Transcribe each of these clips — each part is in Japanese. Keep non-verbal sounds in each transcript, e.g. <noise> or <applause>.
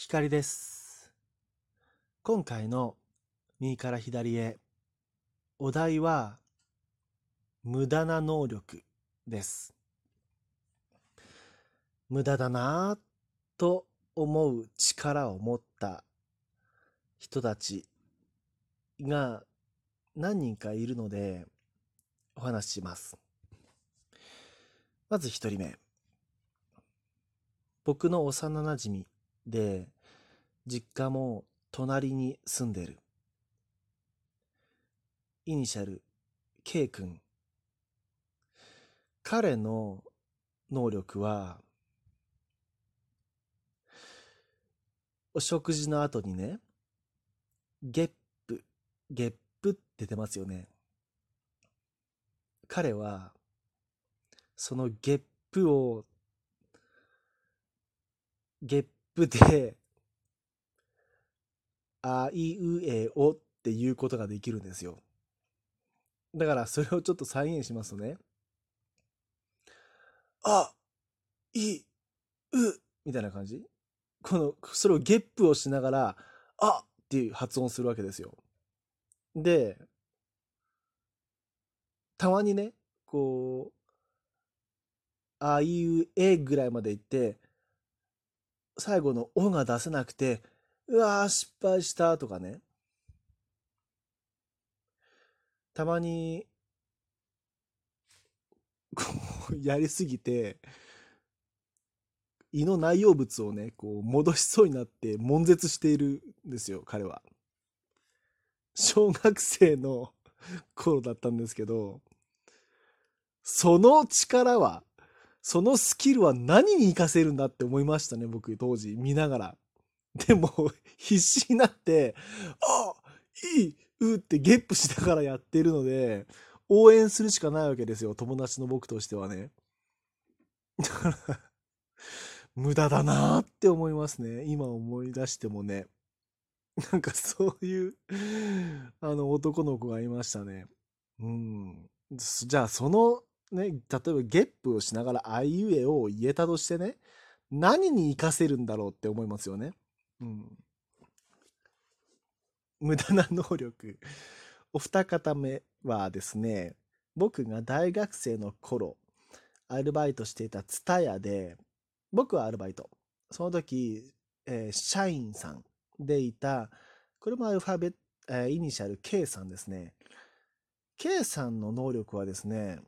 光です。今回の右から左へ、お題は、無駄な能力です。無駄だなぁと思う力を持った人たちが何人かいるので、お話しします。まず一人目。僕の幼馴染で、実家も隣に住んでる。イニシャル、K 君。彼の能力は、お食事の後にね、ゲップ、ゲップって出ますよね。彼は、そのゲップを、ゲッププで、あいうえおっていうことができるんですよ。だからそれをちょっと再現しますとね。あ、い、う、みたいな感じこの、それをゲップをしながら、あっていう発音するわけですよ。で、たまにね、こう、あいうえぐらいまで行って、最後のおが出せなくて、うわー失敗したとかね。たまに、こう、やりすぎて、胃の内容物をね、こう、戻しそうになって、悶絶しているんですよ、彼は。小学生の頃だったんですけど、その力は、そのスキルは何に活かせるんだって思いましたね、僕、当時、見ながら。でも、<laughs> 必死になって、あいいうってゲップしながらやってるので、応援するしかないわけですよ、友達の僕としてはね。だから、無駄だなって思いますね。今思い出してもね。なんかそういう、あの男の子がいましたね。うん。じゃあそのね、例えばゲップをしながらあいうえを言えたとしてね、何に活かせるんだろうって思いますよね。うん。無駄な能力。お二方目はですね、僕が大学生の頃、アルバイトしていたツタヤで、僕はアルバイト。その時、えー社員さんでいた、これもアルファベット、えーイニシャル K さんですね。K さんの能力はですね、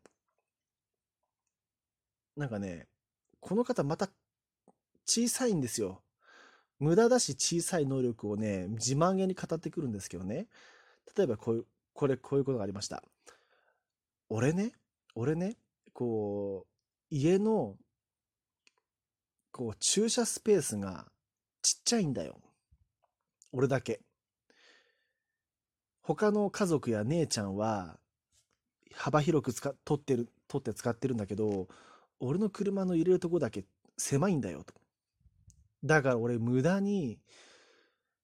なんかね、この方また小さいんですよ。無駄だし小さい能力をね、自慢げに語ってくるんですけどね。例えばこういう、これ、こういうことがありました。俺ね、俺ね、こう、家の、こう、駐車スペースがちっちゃいんだよ。俺だけ。他の家族や姉ちゃんは、幅広く使、取ってる、取って使ってるんだけど、俺の車の入れるとこだけ狭いんだよと。だから俺無駄に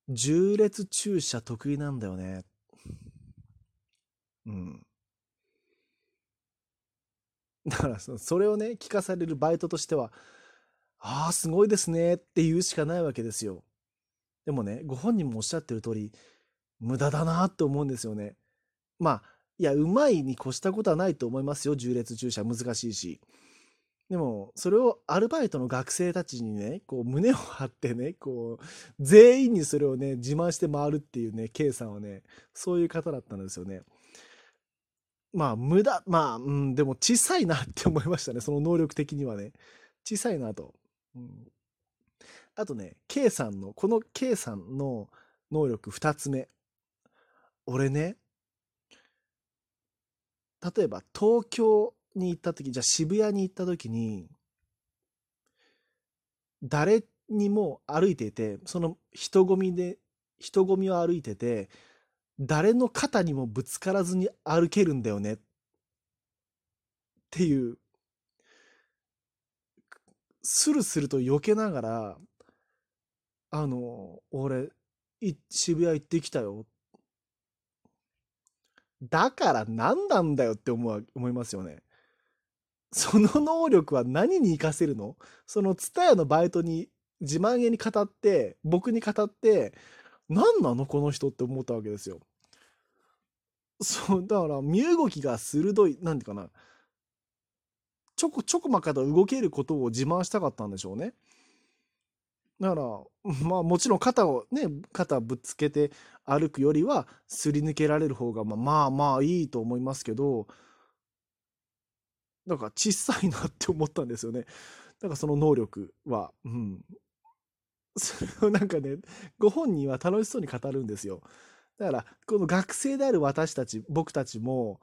重列駐車得意なんだよね。うん。だからそそれをね、聞かされるバイトとしては、ああ、すごいですねって言うしかないわけですよ。でもね、ご本人もおっしゃってる通り、無駄だなって思うんですよね。まあ、いや、うまいに越したことはないと思いますよ。重列駐車難しいし。でも、それをアルバイトの学生たちにね、こう胸を張ってね、こう、全員にそれをね、自慢して回るっていうね、K さんはね、そういう方だったんですよね。まあ、無駄、まあ、うん、でも小さいなって思いましたね。その能力的にはね。小さいなと。うん、あとね、K さんの、この K さんの能力二つ目。俺ね、例えば東京に行った時、じゃあ渋谷に行った時に、誰にも歩いていて、その人混みで、人混みを歩いてて、誰の肩にもぶつからずに歩けるんだよね。っていう、スルスルと避けながら、あの、俺、い渋谷行ってきたよ。だから何なんだよって思う思いますよね。その能力は何に活かせるの？そのツタヤのバイトに自慢げに語って僕に語って何なの？この人って思ったわけですよ。そうだから身動きが鋭いなんていうかなちょこちょこまかと動けることを自慢したかったんでしょうね。だからまあもちろん肩をね肩ぶつけて歩くよりはすり抜けられる方がままあまあいいと思いますけどだか小さいなって思ったんですよね。だかその能力は。うん。それをなんかねご本人は楽しそうに語るんですよ。だからこの学生である私たち僕たちも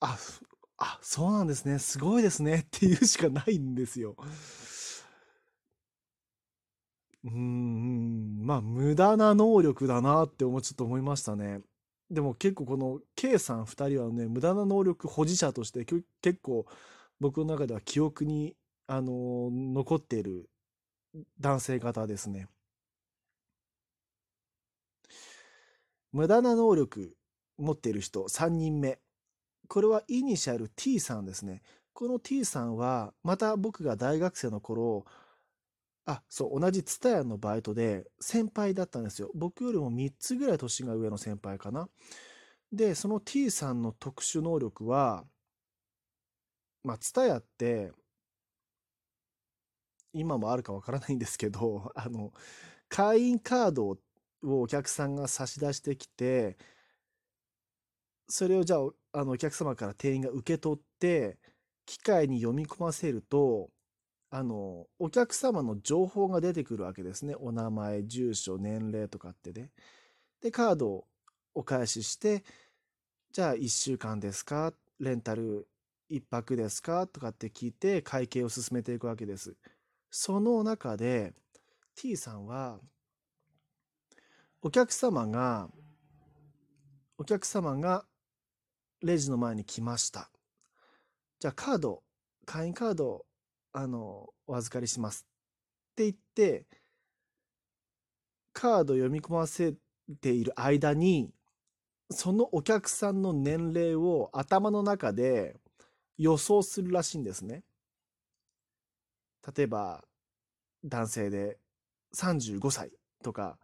ああそうなんですねすごいですねっていうしかないんですよ。うん、まあ、無駄な能力だなって思ちょっと思いましたね。でも結構この K さん2人はね、無駄な能力保持者として結構僕の中では記憶に、あの残っている男性方ですね。無駄な能力持っている人3人目。これはイニシャル T さんですね。この T さんはまた僕が大学生の頃あ、そう、同じ TSUTAYA のバイトで先輩だったんですよ。僕よりも3つぐらい年が上の先輩かな。で、その T さんの特殊能力は、まあ、TSUTAYA って、今もあるかわからないんですけど、<laughs> あの、会員カードをお客さんが差し出してきて、それをじゃあ、あのお客様から店員が受け取って、機械に読み込ませると、あの、お客様の情報が出てくるわけですね。お名前、住所、年齢とかってね。で、カードをお返しして、じゃあ1週間ですか？レンタル1泊ですか？とかって聞いて会計を進めていくわけです。その中で T さんはお客様がお客様がレジの前に来ました。じゃあカード会員カードあの、お預かりしますって言って、カード読み込ませている間に、そのお客さんの年齢を頭の中で予想するらしいんですね。例えば、男性で35歳とか、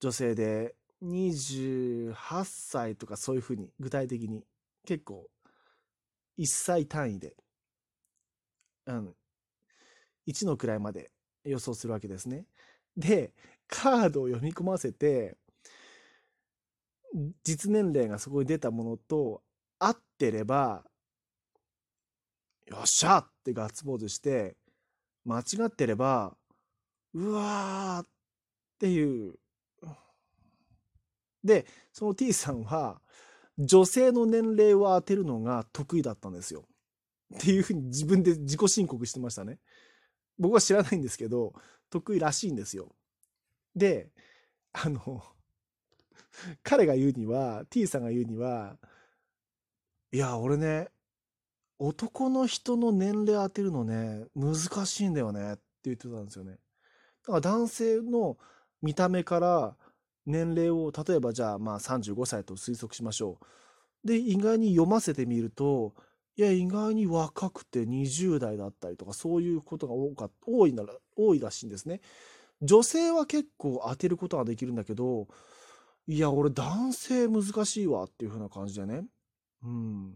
女性で28歳とかそういうふうに具体的に結構1歳単位でうん、1の位まで予想するわけですね。で、カードを読み込ませて、実年齢がそこに出たものと合ってれば、よっしゃってガッツポーズして、間違ってれば、うわーっていう。で、その T さんは、女性の年齢を当てるのが得意だったんですよ。っていうふうに <laughs> 自分で自己申告してましたね。僕は知らないんですけど、得意らしいんですよ。で、あの、<laughs> 彼が言うには、T さんが言うには、いや、俺ね、男の人の年齢当てるのね、難しいんだよねって言ってたんですよね。だから男性の見た目から年齢を、例えばじゃあまあ35歳と推測しましょう。で、意外に読ませてみると、いや、意外に若くて20代だったりとか、そういうことが多か多いなら、多いらしいんですね。女性は結構当てることができるんだけど、いや、俺男性難しいわっていう風な感じでね。うん。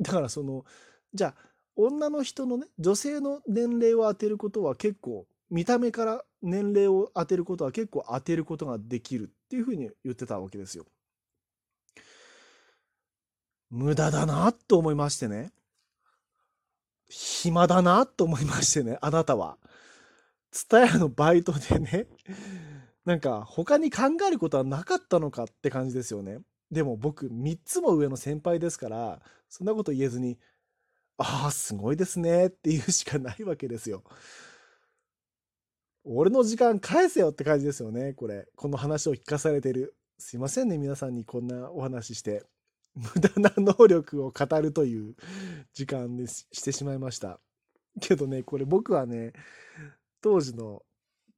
だからその、じゃあ、女の人のね、女性の年齢を当てることは結構、見た目から年齢を当てることは結構当てることができるっていうふうに言ってたわけですよ。無駄だなと思いましてね。暇だなと思いましてね、あなたは。ツタヤのバイトでね、なんか他に考えることはなかったのかって感じですよね。でも僕3つも上の先輩ですから、そんなこと言えずに、ああ、すごいですねっていうしかないわけですよ。俺の時間返せよって感じですよね、これ。この話を聞かされてる。すいませんね、皆さんにこんなお話しして。無駄な能力を語るという時間にしてしまいました。けどね、これ僕はね、当時の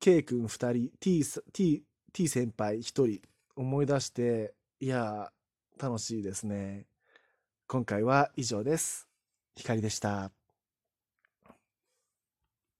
K 君2人、T, T, T 先輩1人思い出して、いや、楽しいですね。今回は以上です。光でした。